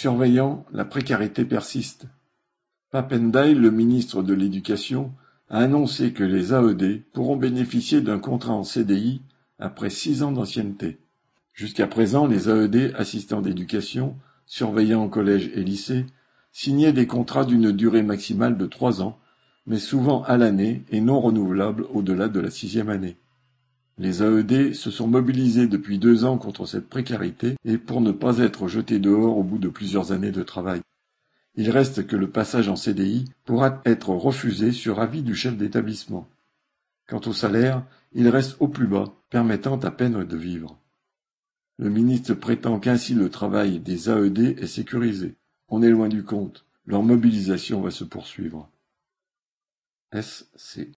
Surveillant, la précarité persiste. Papendai, le ministre de l'Éducation, a annoncé que les AED pourront bénéficier d'un contrat en CDI après six ans d'ancienneté. Jusqu'à présent, les AED, assistants d'éducation, surveillants en collège et lycée, signaient des contrats d'une durée maximale de trois ans, mais souvent à l'année et non renouvelables au-delà de la sixième année. Les AED se sont mobilisés depuis deux ans contre cette précarité et pour ne pas être jetés dehors au bout de plusieurs années de travail. Il reste que le passage en CDI pourra être refusé sur avis du chef d'établissement. Quant au salaire, il reste au plus bas, permettant à peine de vivre. Le ministre prétend qu'ainsi le travail des AED est sécurisé. On est loin du compte. Leur mobilisation va se poursuivre. SC